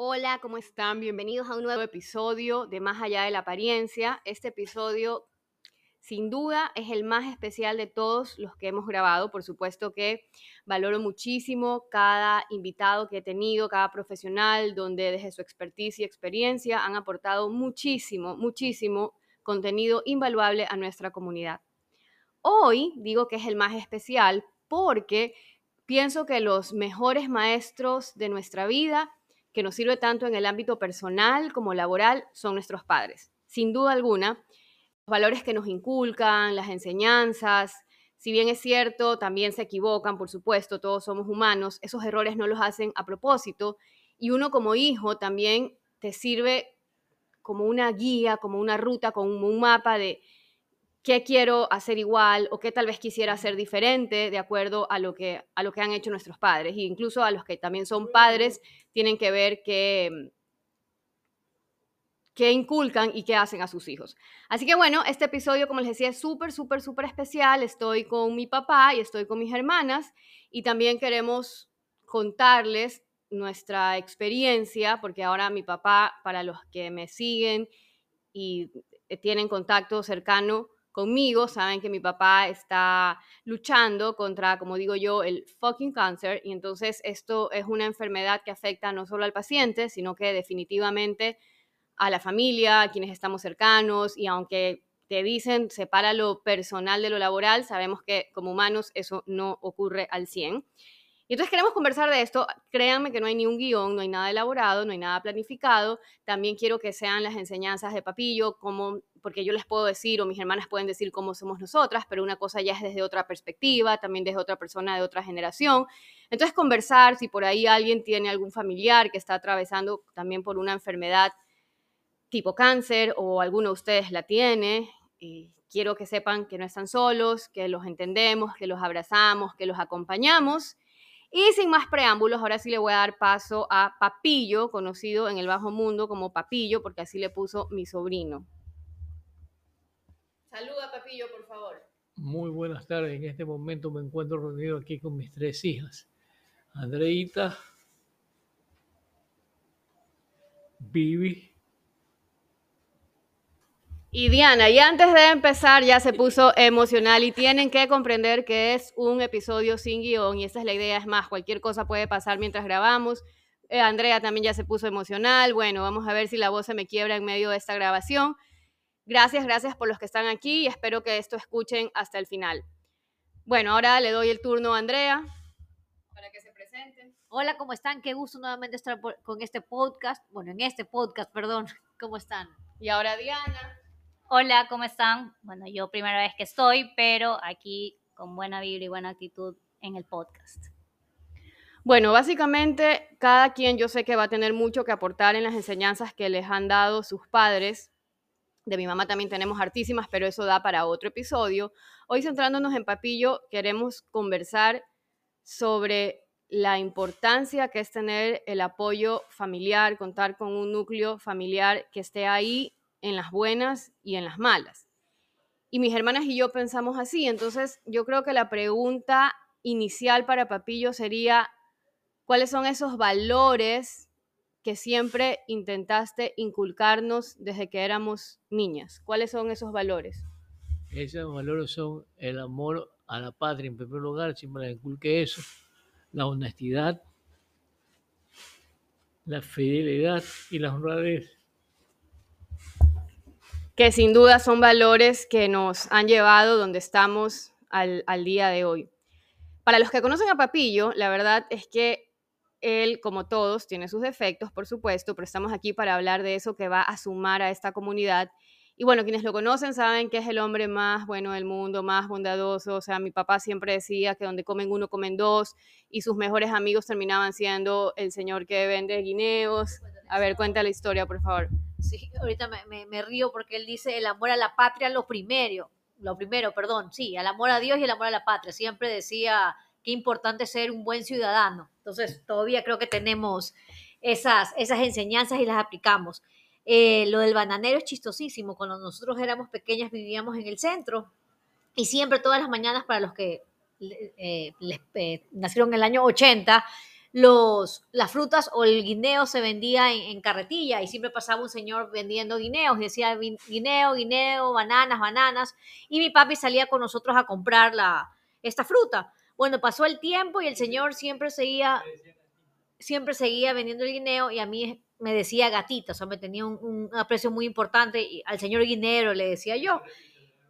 Hola, ¿cómo están? Bienvenidos a un nuevo episodio de Más allá de la apariencia. Este episodio, sin duda, es el más especial de todos los que hemos grabado. Por supuesto que valoro muchísimo cada invitado que he tenido, cada profesional, donde desde su expertise y experiencia han aportado muchísimo, muchísimo contenido invaluable a nuestra comunidad. Hoy digo que es el más especial porque pienso que los mejores maestros de nuestra vida que nos sirve tanto en el ámbito personal como laboral son nuestros padres. Sin duda alguna, los valores que nos inculcan, las enseñanzas, si bien es cierto, también se equivocan, por supuesto, todos somos humanos, esos errores no los hacen a propósito y uno como hijo también te sirve como una guía, como una ruta, como un mapa de qué quiero hacer igual o qué tal vez quisiera hacer diferente de acuerdo a lo que, a lo que han hecho nuestros padres. E incluso a los que también son padres tienen que ver qué, qué inculcan y qué hacen a sus hijos. Así que bueno, este episodio, como les decía, es súper, súper, súper especial. Estoy con mi papá y estoy con mis hermanas y también queremos contarles nuestra experiencia, porque ahora mi papá, para los que me siguen y tienen contacto cercano conmigo, saben que mi papá está luchando contra, como digo yo, el fucking cáncer y entonces esto es una enfermedad que afecta no solo al paciente, sino que definitivamente a la familia, a quienes estamos cercanos y aunque te dicen separa lo personal de lo laboral, sabemos que como humanos eso no ocurre al 100. Y entonces queremos conversar de esto. Créanme que no hay ni un guion, no hay nada elaborado, no hay nada planificado. También quiero que sean las enseñanzas de Papillo, como, porque yo les puedo decir o mis hermanas pueden decir cómo somos nosotras, pero una cosa ya es desde otra perspectiva, también desde otra persona de otra generación. Entonces conversar, si por ahí alguien tiene algún familiar que está atravesando también por una enfermedad tipo cáncer o alguno de ustedes la tiene, eh, quiero que sepan que no están solos, que los entendemos, que los abrazamos, que los acompañamos y sin más preámbulos, ahora sí le voy a dar paso a Papillo, conocido en el bajo mundo como Papillo, porque así le puso mi sobrino. Saluda, Papillo, por favor. Muy buenas tardes. En este momento me encuentro reunido aquí con mis tres hijas. Andreita, Vivi y Diana, y antes de empezar ya se puso emocional y tienen que comprender que es un episodio sin guion y esa es la idea, es más, cualquier cosa puede pasar mientras grabamos. Eh, Andrea también ya se puso emocional, bueno, vamos a ver si la voz se me quiebra en medio de esta grabación. Gracias, gracias por los que están aquí y espero que esto escuchen hasta el final. Bueno, ahora le doy el turno a Andrea para que se presenten. Hola, ¿cómo están? Qué gusto nuevamente estar con este podcast, bueno, en este podcast, perdón, ¿cómo están? Y ahora Diana. Hola, ¿cómo están? Bueno, yo primera vez que estoy, pero aquí con buena vibra y buena actitud en el podcast. Bueno, básicamente cada quien yo sé que va a tener mucho que aportar en las enseñanzas que les han dado sus padres. De mi mamá también tenemos hartísimas, pero eso da para otro episodio. Hoy centrándonos en Papillo, queremos conversar sobre la importancia que es tener el apoyo familiar, contar con un núcleo familiar que esté ahí en las buenas y en las malas. Y mis hermanas y yo pensamos así, entonces yo creo que la pregunta inicial para Papillo sería, ¿cuáles son esos valores que siempre intentaste inculcarnos desde que éramos niñas? ¿Cuáles son esos valores? Esos valores son el amor a la patria en primer lugar, siempre le inculqué eso, la honestidad, la fidelidad y la honradez que sin duda son valores que nos han llevado donde estamos al, día de hoy. Para los que conocen a Papillo, la verdad es que él, como todos, tiene sus defectos, por supuesto, pero estamos aquí para hablar de eso que va a sumar a esta comunidad. Y bueno, quienes lo conocen saben que es el hombre más bueno del mundo, más bondadoso. O sea, mi papá siempre decía que donde comen uno, comen dos, y sus mejores amigos terminaban siendo el señor que vende guineos. A ver, cuenta la historia, por favor. Sí, ahorita me, río porque él dice el amor a la patria lo primero, lo primero, perdón, sí, el amor a Dios y el amor a la patria. Siempre decía qué importante ser un buen ciudadano. Entonces, todavía creo que tenemos esas, esas enseñanzas y las aplicamos. Eh, lo del bananero es chistosísimo. Cuando nosotros éramos pequeñas vivíamos en el centro y siempre todas las mañanas para los que eh, les, eh, nacieron en el año 80, los, las frutas o el guineo se vendía en, en carretilla y siempre pasaba un señor vendiendo guineos y decía "Vin- guineo, guineo, bananas, bananas y mi papi salía con nosotros a comprar la, esta fruta. Bueno, pasó el tiempo y el señor siempre seguía, siempre seguía vendiendo el guineo y a mí me decía gatita, o sea, me tenía un, un aprecio muy importante y al señor guinero le decía yo.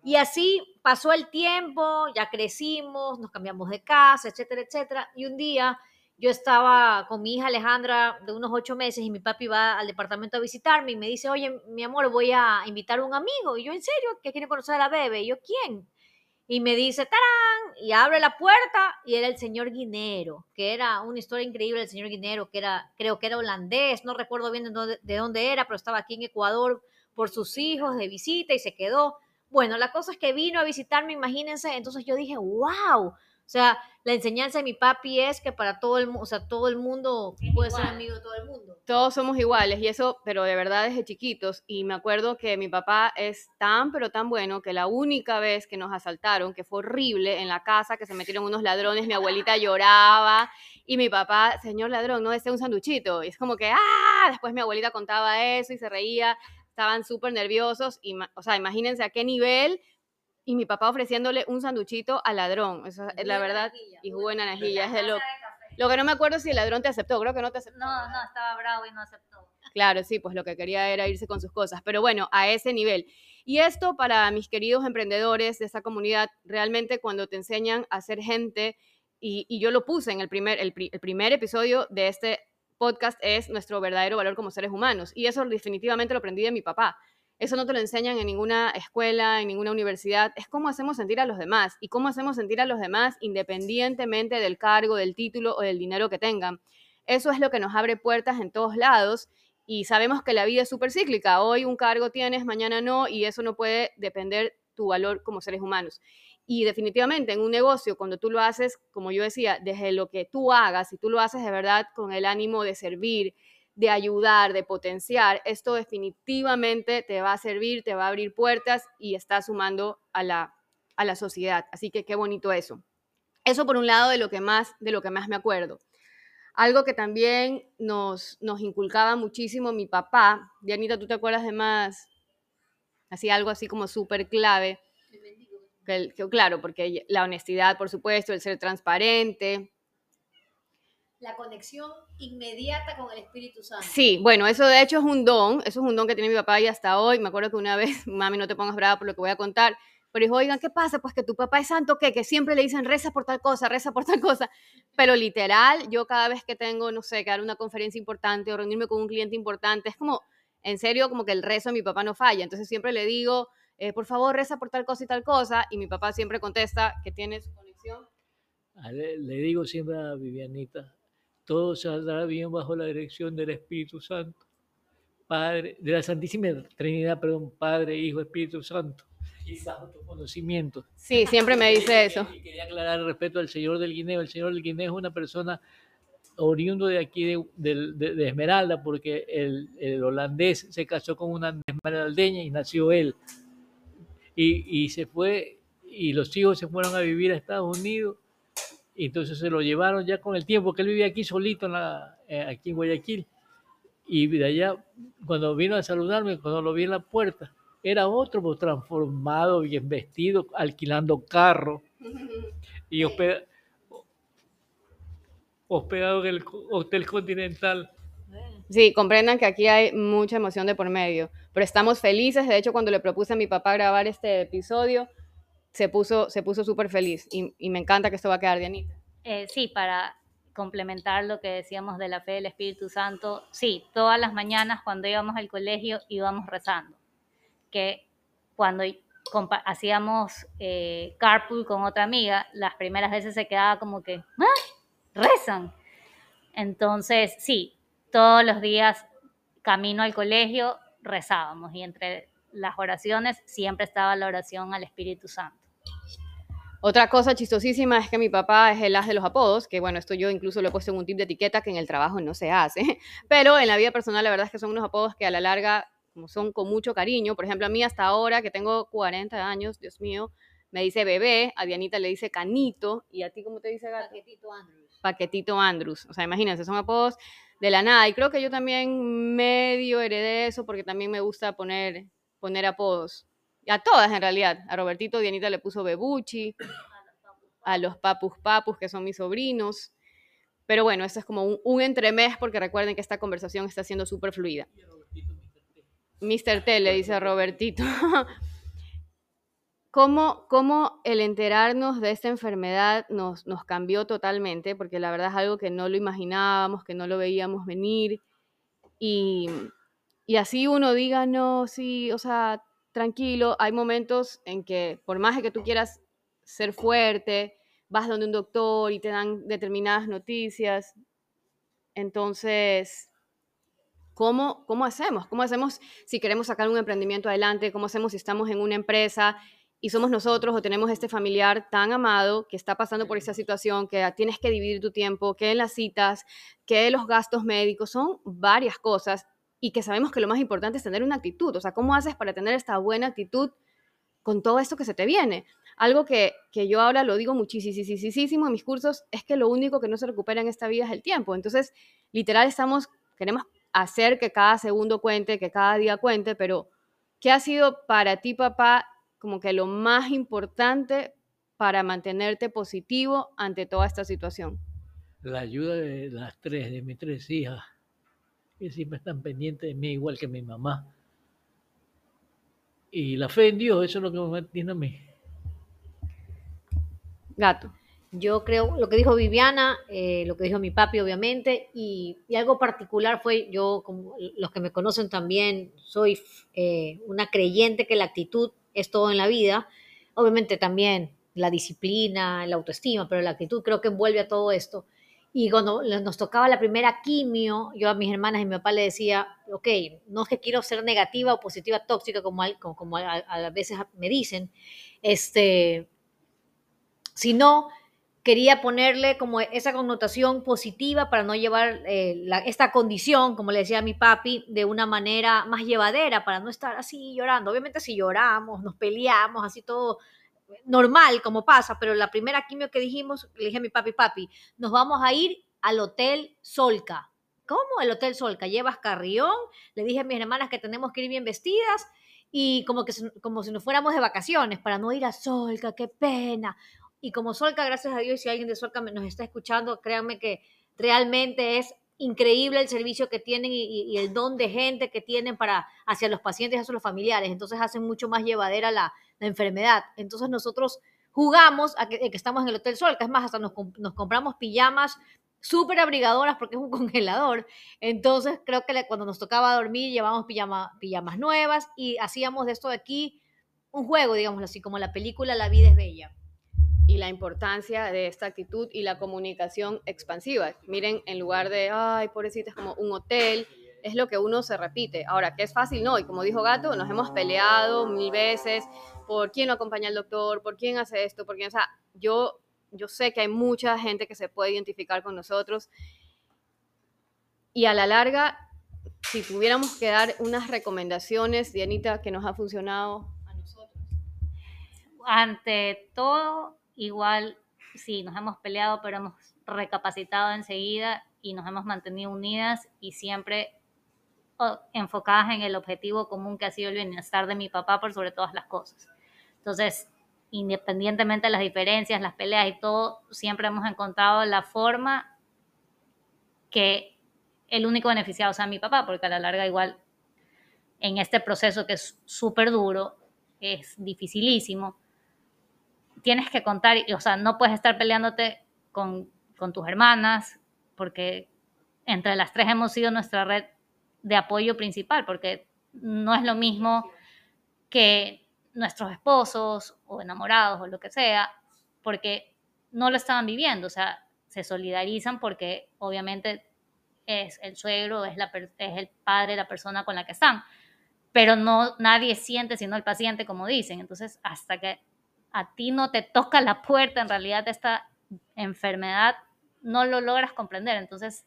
Y así pasó el tiempo, ya crecimos, nos cambiamos de casa, etcétera, etcétera. Y un día yo estaba con mi hija Alejandra de unos ocho meses y mi papi va al departamento a visitarme y me dice, oye, mi amor, voy a invitar a un amigo. Y yo, ¿en serio? ¿Que quiere conocer a la bebé? Y yo, ¿quién? Y me dice, ¡tarán! Y abre la puerta y era el señor Guinero, que era una historia increíble del señor Guinero, que era, creo que era holandés, no recuerdo bien de dónde, de dónde era, pero estaba aquí en Ecuador por sus hijos de visita y se quedó. Bueno, la cosa es que vino a visitarme, imagínense, entonces yo dije, wow, o sea, la enseñanza de mi papi es que para todo el mundo, o sea, todo el mundo puede ser amigo de todo el mundo. Todos somos iguales y eso, pero de verdad desde chiquitos. Y me acuerdo que mi papá es tan, pero tan bueno que la única vez que nos asaltaron, que fue horrible en la casa, que se metieron unos ladrones, mi abuelita lloraba y mi papá, señor ladrón, no desea un sanduchito. Y es como que, ¡ah! Después mi abuelita contaba eso y se reía, estaban súper nerviosos. Y, o sea, imagínense a qué nivel. Y mi papá ofreciéndole un sanduchito al ladrón. Eso es la verdad. Y jugo de naranjilla. Es de lo, lo que no me acuerdo si el ladrón te aceptó. Creo que no te aceptó. No, no, estaba bravo y no aceptó. Claro, sí, pues lo que quería era irse con sus cosas, pero bueno, a ese nivel. Y esto para mis queridos emprendedores de esta comunidad, realmente cuando te enseñan a ser gente, y, y yo lo puse en el primer, el, pri- el primer episodio de este podcast, es nuestro verdadero valor como seres humanos. Y eso definitivamente lo aprendí de mi papá. Eso no te lo enseñan en ninguna escuela, en ninguna universidad. Es cómo hacemos sentir a los demás y cómo hacemos sentir a los demás independientemente del cargo, del título o del dinero que tengan. Eso es lo que nos abre puertas en todos lados y sabemos que la vida es súper cíclica. Hoy un cargo tienes, mañana no, y eso no puede depender tu valor como seres humanos. Y definitivamente en un negocio, cuando tú lo haces, como yo decía, desde lo que tú hagas, si tú lo haces de verdad con el ánimo de servir, de ayudar, de potenciar, esto definitivamente te va a servir, te va a abrir puertas y está sumando a la, a la sociedad. Así que qué bonito eso. Eso por un lado de lo que más, de lo que más me acuerdo. Algo que también nos, nos inculcaba muchísimo mi papá. Dianita, ¿tú te acuerdas de más? Así algo así como súper clave. Que, el- que, claro, porque la honestidad, por supuesto, el ser transparente. La conexión inmediata con el Espíritu Santo. Sí, bueno, eso de hecho es un don, eso es un don que tiene mi papá y hasta hoy. Me acuerdo que una vez, mami, no te pongas brava por lo que voy a contar, pero dijo, oigan, ¿qué pasa? Pues que tu papá es santo, ¿qué? Que siempre le dicen reza por tal cosa, reza por tal cosa. Pero literal, yo cada vez que tengo, no sé, que dar una conferencia importante o reunirme con un cliente importante, es como, en serio, como que el rezo de mi papá no falla. Entonces siempre le digo, eh, por favor, reza por tal cosa y tal cosa, y mi papá siempre contesta que tiene su conexión. A Le, le digo siempre a Vivianita, todo saldrá bien bajo la dirección del Espíritu Santo, Padre, de la Santísima Trinidad, perdón, Padre, Hijo, Espíritu Santo, y tu conocimiento. Sí, siempre me dice eso. Y quería aclarar respecto al señor del Guineo. El señor del Guineo es una persona oriundo de aquí de, de- de- de Esmeralda, porque el, el holandés se casó con una esmeraldeña y nació él. Y, y se fue, y los hijos se fueron a vivir a Estados Unidos, y entonces se lo llevaron ya con el tiempo, que él vivía aquí solito, en la- eh, aquí en Guayaquil. Y de allá, cuando vino a saludarme, cuando lo vi en la puerta, era otro, pues, transformado, bien vestido, alquilando carro y hospeda- hospedado en el Hotel Continental. Sí, comprendan que aquí hay mucha emoción de por medio, pero estamos felices. De hecho, cuando le propuse a mi papá grabar este episodio, se puso se puso súper feliz y, me encanta que esto va a quedar, Dianita. Eh, sí, para complementar lo que decíamos de la fe del Espíritu Santo, sí, todas las mañanas cuando íbamos al colegio íbamos rezando, que cuando hacíamos eh, carpool con otra amiga, las primeras veces se quedaba como que, ¡ah! rezan. Entonces, sí, todos los días camino al colegio rezábamos y entre las oraciones siempre estaba la oración al Espíritu Santo. Otra cosa chistosísima es que mi papá es el as de los apodos, que bueno, esto yo incluso lo he puesto en un tip de etiqueta que en el trabajo no se hace, pero en la vida personal la verdad es que son unos apodos que a la larga como son con mucho cariño. Por ejemplo, a mí hasta ahora que tengo 40 años, Dios mío, me dice bebé, a Dianita le dice canito y a ti cómo te dice gato? Paquetito Andrews. Paquetito Andrews. O sea, imagínense, son apodos de la nada. Y creo que yo también medio heredé eso porque también me gusta poner, poner apodos. A todas en realidad. A Robertito Dianita le puso Bebuchi, a los Papus Papus, que son mis sobrinos. Pero bueno, esto es como un, un entremés porque recuerden que esta conversación está siendo súper fluida. Mr. T le dice a Robertito. ¿Cómo, ¿Cómo, el enterarnos de esta enfermedad nos, nos cambió totalmente? Porque la verdad es algo que no lo imaginábamos, que no lo veíamos venir. Y, y así uno diga, no, sí, o sea, tranquilo, hay momentos en que por más que tú quieras ser fuerte, vas donde un doctor y te dan determinadas noticias. Entonces, ¿cómo, ¿cómo hacemos? ¿Cómo hacemos si queremos sacar un emprendimiento adelante? ¿Cómo hacemos si estamos en una empresa y somos nosotros o tenemos este familiar tan amado que está pasando por esa situación, que tienes que dividir tu tiempo, que en las citas, que los gastos médicos, son varias cosas y que sabemos que lo más importante es tener una actitud. O sea, ¿cómo haces para tener esta buena actitud con todo esto que se te viene? Algo que, que yo ahora lo digo muchísimo en mis cursos es que lo único que no se recupera en esta vida es el tiempo. Entonces, literal, estamos, queremos hacer que cada segundo cuente, que cada día cuente, pero ¿qué ha sido para ti, papá, como que lo más importante para mantenerte positivo ante toda esta situación? La ayuda de las tres, de mis tres hijas, que siempre están pendientes de mí, igual que mi mamá. Y la fe en Dios, eso es lo que me mantiene a mí. Gato. Yo creo, lo que dijo Viviana, eh, lo que dijo mi papi, obviamente, y, y, algo particular fue, yo, como los que me conocen también, soy eh, una creyente que la actitud es todo en la vida. Obviamente también la disciplina, la autoestima, pero la actitud creo que envuelve a todo esto. Y cuando nos tocaba la primera quimio, yo a mis hermanas y mi papá le decía, ok, no es que quiero ser negativa o positiva, tóxica, como, a, veces me dicen, este, sino quería ponerle como esa connotación positiva para no llevar eh, la, esta condición, como le decía a mi papi, de una manera más llevadera, para no estar así llorando. Obviamente si lloramos, nos peleamos, así todo normal como pasa, pero la primera quimio que dijimos, le dije a mi papi, papi, nos vamos a ir al Hotel Solca. ¿Cómo? El Hotel Solca. Llevas carrión, le dije a mis hermanas que tenemos que ir bien vestidas y como, que, como si nos fuéramos de vacaciones para no ir a Solca, qué pena. Y como Solca, gracias a Dios, si alguien de Solca nos está escuchando, créanme que realmente es increíble el servicio que tienen y, el don de gente que tienen para hacia los pacientes hacia los familiares. Entonces hacen mucho más llevadera la, enfermedad. Entonces nosotros jugamos a que, que, estamos en el Hotel Solca. Es más, hasta nos, nos compramos pijamas súper abrigadoras porque es un congelador. Entonces creo que cuando nos tocaba dormir llevábamos pijama, pijamas nuevas y hacíamos de esto de aquí un juego, digamos así, como la película La vida es bella y la importancia de esta actitud y la comunicación expansiva. Miren, en lugar de, ay, pobrecita, es como un hotel, es lo que uno se repite. Ahora, que es fácil, no, y como dijo Gato, nos hemos peleado mil veces por quién lo acompaña al doctor, por quién hace esto, por quién, o sea, yo, yo sé que hay mucha gente que se puede identificar con nosotros y a la larga, si tuviéramos que dar unas recomendaciones, Dianita, que nos ha funcionado a nosotros. Ante todo, igual sí, nos hemos peleado, pero hemos recapacitado enseguida y nos hemos mantenido unidas y siempre enfocadas en el objetivo común que ha sido el bienestar de mi papá por sobre todas las cosas. Entonces, independientemente de las diferencias, las peleas y todo, siempre hemos encontrado la forma que el único beneficiado sea mi papá, porque a la larga igual en este proceso que es súper duro, es dificilísimo, tienes que contar, o sea, no puedes estar peleándote con, con tus hermanas, porque entre las tres hemos sido nuestra red de apoyo principal, porque no es lo mismo que nuestros esposos o enamorados o lo que sea, porque no lo estaban viviendo, o sea, se solidarizan porque obviamente es el suegro, es, la, es el padre, la persona con la que están, pero no nadie siente sino el paciente, como dicen. Entonces, hasta que a ti no te toca la puerta en realidad de esta enfermedad, no lo logras comprender. Entonces,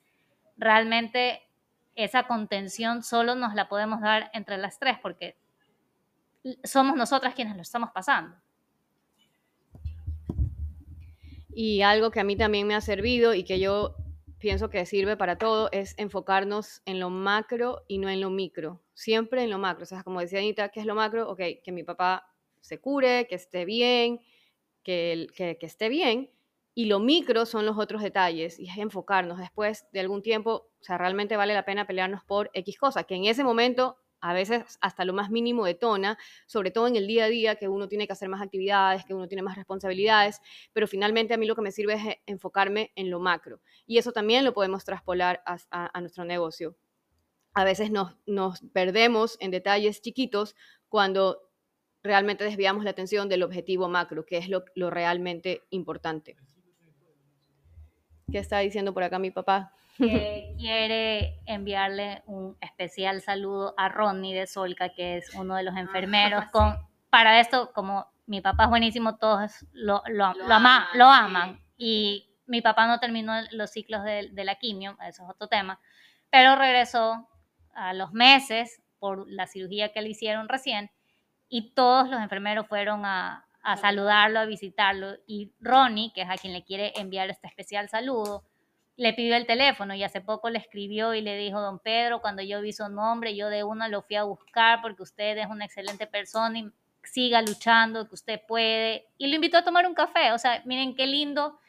realmente esa contención solo nos la podemos dar entre las tres porque somos nosotras quienes lo estamos pasando. Y algo que a mí también me ha servido y que yo pienso que sirve para todo es enfocarnos en lo macro y no en lo micro. Siempre en lo macro. O sea, como decía Anita, ¿qué es lo macro? Ok, que mi papá se cure, que esté bien, que, que, esté bien. Y lo micro son los otros detalles y es enfocarnos después de algún tiempo, o sea, realmente vale la pena pelearnos por X cosa, que en ese momento a veces hasta lo más mínimo detona, sobre todo en el día a día, que uno tiene que hacer más actividades, que uno tiene más responsabilidades, pero finalmente a mí lo que me sirve es eh, enfocarme en lo macro. Y eso también lo podemos traspolar a, a, nuestro negocio. A veces nos, nos perdemos en detalles chiquitos cuando realmente desviamos la atención del objetivo macro, que es lo, lo realmente importante. ¿Qué está diciendo por acá mi papá? que quiere enviarle un especial saludo a Ronnie de Solca, que es uno de los ah, enfermeros. Con, para esto, como mi papá es buenísimo, todos lo, lo, lo, aman. Y mi papá no terminó los ciclos de, de, la quimio, eso es otro tema, pero regresó a los meses por la cirugía que le hicieron recién y todos los enfermeros fueron a, a saludarlo, a visitarlo. Y Ronnie, que es a quien le quiere enviar este especial saludo, le pidió el teléfono y hace poco le escribió y le dijo, don Pedro, cuando yo vi su nombre, yo de uno lo fui a buscar porque usted es una excelente persona y siga luchando, que usted puede. Y lo invitó a tomar un café. O sea, miren qué lindo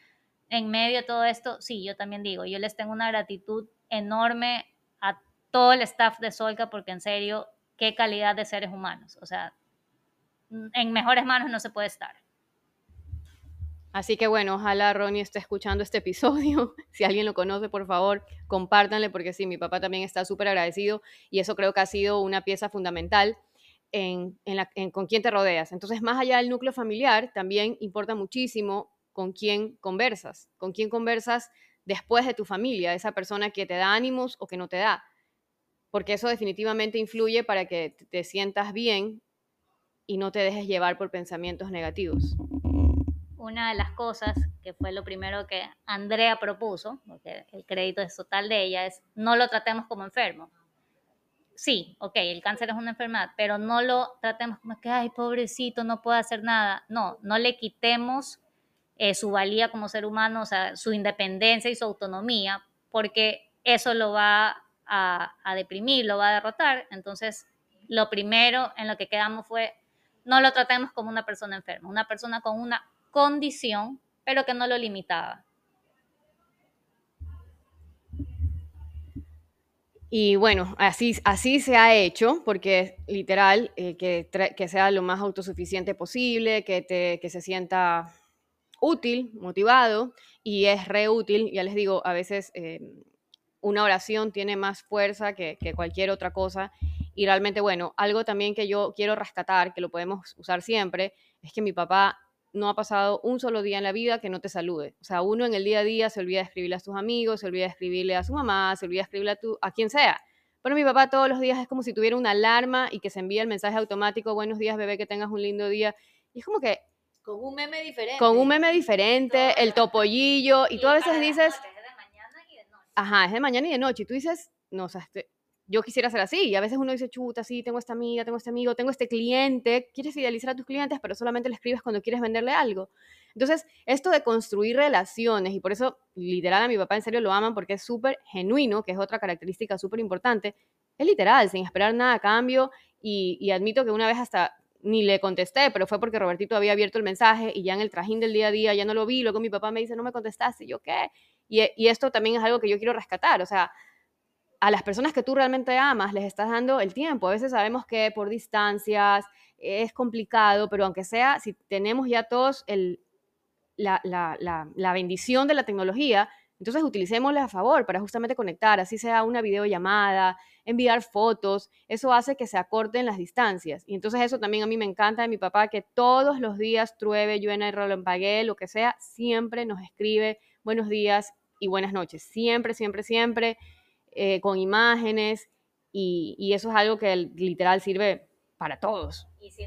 en medio de todo esto. Sí, yo también digo, yo les tengo una gratitud enorme a todo el staff de Solca porque en serio, qué calidad de seres humanos. O sea, en mejores manos no se puede estar. Así que bueno, ojalá Ronnie esté escuchando este episodio. Si alguien lo conoce, por favor, compártanle, porque sí, mi papá también está súper agradecido y eso creo que ha sido una pieza fundamental en, con quién te rodeas. Entonces, más allá del núcleo familiar, también importa muchísimo con quién conversas, con quién conversas después de tu familia, esa persona que te da ánimos o que no te da, porque eso definitivamente influye para que te sientas bien y no te dejes llevar por pensamientos negativos una de las cosas que fue lo primero que Andrea propuso, porque el crédito es total de ella, es no lo tratemos como enfermo. Sí, ok, el cáncer es una enfermedad, pero no lo tratemos como que, ay, pobrecito, no puede hacer nada. No, no le quitemos eh, su valía como ser humano, o sea, su independencia y su autonomía, porque eso lo va a, a deprimir, lo va a derrotar. Entonces, lo primero en lo que quedamos fue, no lo tratemos como una persona enferma, una persona con una condición, pero que no lo limitaba. Y bueno, así, así se ha hecho, porque literal, eh, que, que, sea lo más autosuficiente posible, que, te, que se sienta útil, motivado, y es re útil, ya les digo, a veces eh, una oración tiene más fuerza que, que, cualquier otra cosa, y realmente, bueno, algo también que yo quiero rescatar, que lo podemos usar siempre, es que mi papá no ha pasado un solo día en la vida que no te salude. O sea, uno en el día a día se olvida de escribirle a sus amigos, se olvida de escribirle a su mamá, se olvida de escribirle a, tu, a quien sea. Pero mi papá todos los días es como si tuviera una alarma y que se envía el mensaje automático, buenos días bebé, que tengas un lindo día. Y es como que... Con un meme diferente. Con un meme diferente, el topollillo, y, tú a veces dices... Ajá, es de mañana y de noche. Y tú dices, no, o sea, este, yo quisiera ser así. Y a veces uno dice, chuta, sí, tengo esta amiga, tengo este amigo, tengo este cliente. Quieres fidelizar a tus clientes, pero solamente le escribes cuando quieres venderle algo. Entonces, esto de construir relaciones, y por eso literal a mi papá en serio lo aman porque es súper genuino, que es otra característica súper importante, es literal, sin esperar nada a cambio. Y, y admito que una vez hasta ni le contesté, pero fue porque Robertito había abierto el mensaje y ya en el trajín del día a día ya no lo vi. Luego mi papá me dice, no me contestaste. Y yo, ¿qué? Y, y esto también es algo que yo quiero rescatar. O sea, a las personas que tú realmente amas les estás dando el tiempo. A veces sabemos que por distancias es complicado, pero aunque sea, si tenemos ya todos el, la, bendición de la tecnología, entonces utilicémosla a favor para justamente conectar, así sea una videollamada, enviar fotos, eso hace que se acorten las distancias. Y entonces eso también a mí me encanta de mi papá, que todos los días, trueve, llueve, pagué, lo que sea, siempre nos escribe buenos días y buenas noches. Siempre, siempre, siempre. Eh, con imágenes, y, eso es algo que literal sirve para todos. Y si,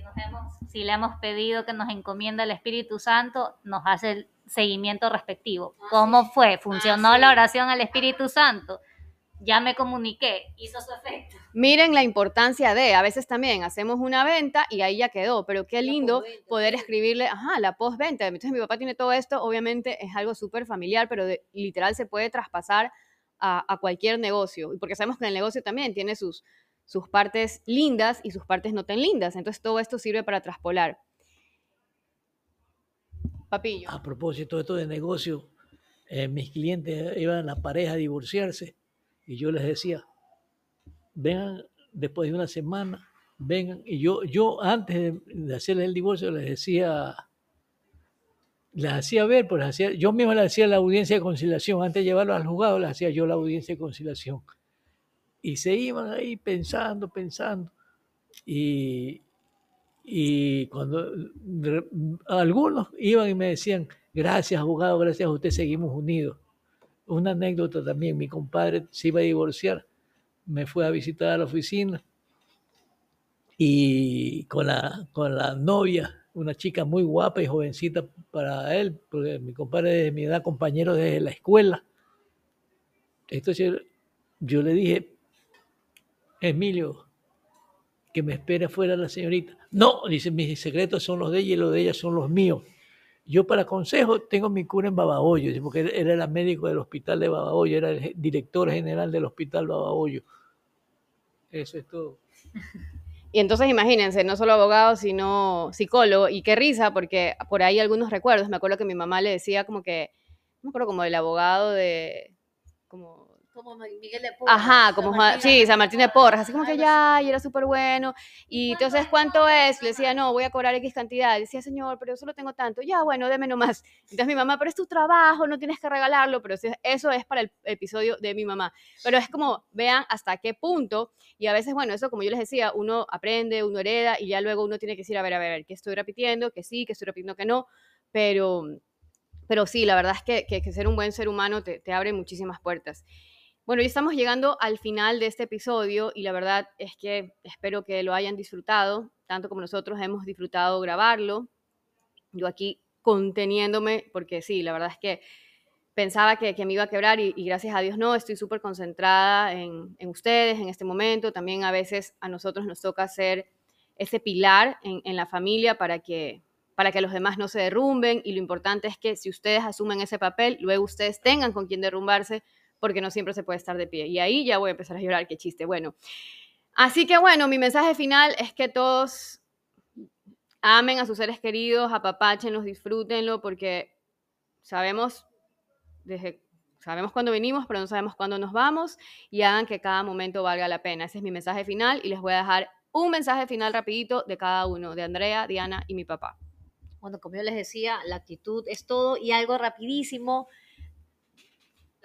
si le hemos pedido que nos encomienda el Espíritu Santo, nos hace el seguimiento respectivo. Ah, ¿Cómo fue? ¿Funcionó ah, la oración al Espíritu Santo? ya me comuniqué, hizo su efecto. Miren la importancia de, a veces también hacemos una venta y ahí ya quedó, pero qué lindo poder sí. escribirle, ajá, la postventa. Entonces mi papá tiene todo esto, obviamente es algo súper familiar, pero de- literal se puede traspasar a, cualquier negocio, porque sabemos que el negocio también tiene sus, sus partes lindas y sus partes no tan lindas, entonces todo esto sirve para traspolar. Papillo. A propósito de esto de negocio, eh, mis clientes iban a pareja a divorciarse y yo les decía, vengan después de una semana, vengan. Y yo, yo antes de, de hacerles el divorcio les decía, les hacía ver, pues les hacía, yo mismo les hacía la audiencia de conciliación, antes de llevarlo al juzgado les hacía yo la audiencia de conciliación. Y se iban ahí pensando, pensando. Y, y cuando algunos iban y me decían, gracias abogado, gracias a usted seguimos unidos. Una anécdota también, mi compadre se iba a divorciar, me fue a visitar a la oficina y con la, con la novia, una chica muy guapa y jovencita para él, porque mi compadre de mi edad, compañero desde la escuela. Entonces yo le dije, Emilio, que me espere afuera la señorita. No, dice, mis secretos son los de ella y los de ella son los míos. Yo para consejo tengo mi cura en Babahoyo, porque él, él era médico del hospital de Babahoyo, era el director general del hospital Babahoyo. Eso es todo. Y entonces imagínense, no solo abogado, sino psicólogo. Y qué risa, porque por ahí algunos recuerdos. Me acuerdo que mi mamá le decía como que, no me acuerdo, como el abogado de, como, Como Miguel de Porras, ajá, San como, Juan- Martín sí, San Martín de Porras, así como que ya, y era súper bueno. Y entonces, ¿cuánto es? Le decía, no, voy a cobrar X cantidad. Decía, señor, pero yo solo tengo tanto. Ya, bueno, deme nomás. Entonces mi mamá, pero es tu trabajo, no tienes que regalarlo, pero eso es para el episodio de mi mamá. Pero es como, vean hasta qué punto, y a veces, bueno, eso como yo les decía, uno aprende, uno hereda, y ya luego uno tiene que decir, a ver, a ver, ¿qué estoy repitiendo? Que sí, que estoy repitiendo que no, pero, pero sí, la verdad es que, que- que ser un buen ser humano te, te abre muchísimas puertas. Bueno, ya estamos llegando al final de este episodio y la verdad es que espero que lo hayan disfrutado, tanto como nosotros hemos disfrutado grabarlo. Yo aquí conteniéndome, porque sí, la verdad es que pensaba que, me iba a quebrar y, gracias a Dios no, estoy súper concentrada en, en ustedes en este momento. También a veces a nosotros nos toca ser ese pilar en, en la familia para que, para que los demás no se derrumben y lo importante es que si ustedes asumen ese papel, luego ustedes tengan con quien derrumbarse porque no siempre se puede estar de pie. Y ahí ya voy a empezar a llorar, qué chiste. Bueno, así que bueno, mi mensaje final es que todos amen a sus seres queridos, apapáchenlos, disfrútenlo, porque sabemos desde sabemos cuándo venimos, pero no sabemos cuándo nos vamos y hagan que cada momento valga la pena. Ese es mi mensaje final y les voy a dejar un mensaje final rapidito de cada uno, de Andrea, Diana y mi papá. Bueno, como yo les decía, la actitud es todo y algo rapidísimo.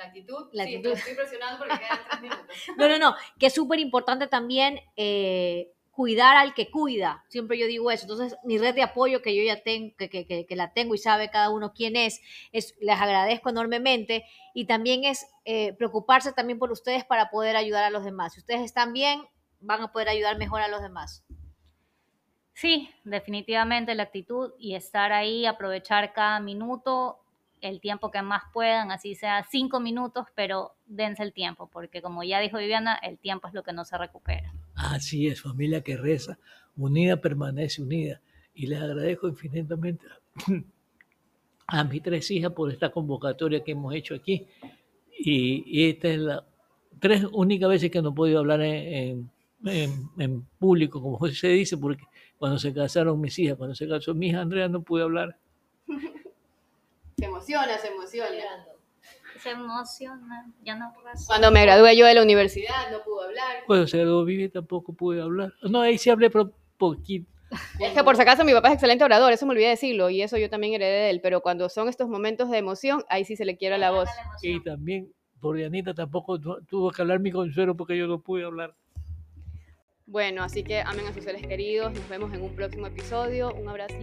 La actitud, La sí, actitud. estoy presionando porque quedan tres minutos. No, no, no, que es súper importante también eh, cuidar al que cuida. Siempre yo digo eso. Entonces, mi red de apoyo que yo ya tengo, que, que, que, que la tengo y sabe cada uno quién es, es les agradezco enormemente. Y también es eh, preocuparse también por ustedes para poder ayudar a los demás. Si ustedes están bien, van a poder ayudar mejor a los demás. Sí, definitivamente la actitud y estar ahí, aprovechar cada minuto, el tiempo que más puedan, así sea cinco minutos, pero dense el tiempo, porque como ya dijo Viviana, el tiempo es lo que no se recupera. Así es, familia que reza, unida permanece unida. Y les agradezco infinitamente a mis tres hijas por esta convocatoria que hemos hecho aquí. Y, y esta es la tres únicas veces que no he podido hablar en, en, en, en público, como se dice, porque cuando se casaron mis hijas, cuando se casó mi hija Andrea, no pude hablar. Se emociona, se emociona. Se emociona, ya no razón. Cuando me gradué yo de la universidad no pude hablar. Cuando se graduó Vivi tampoco pude hablar. No, ahí sí hablé, pero poquito. Es que por si acaso mi papá es excelente orador, eso me olvidé decirlo y eso yo también heredé de él, pero cuando son estos momentos de emoción, ahí sí se le quiebra la voz. Y también por Dianita tampoco tu- tuvo que hablar mi consuelo porque yo no pude hablar. Bueno, así que amen a sus seres queridos, nos vemos en un próximo episodio, un abrazo.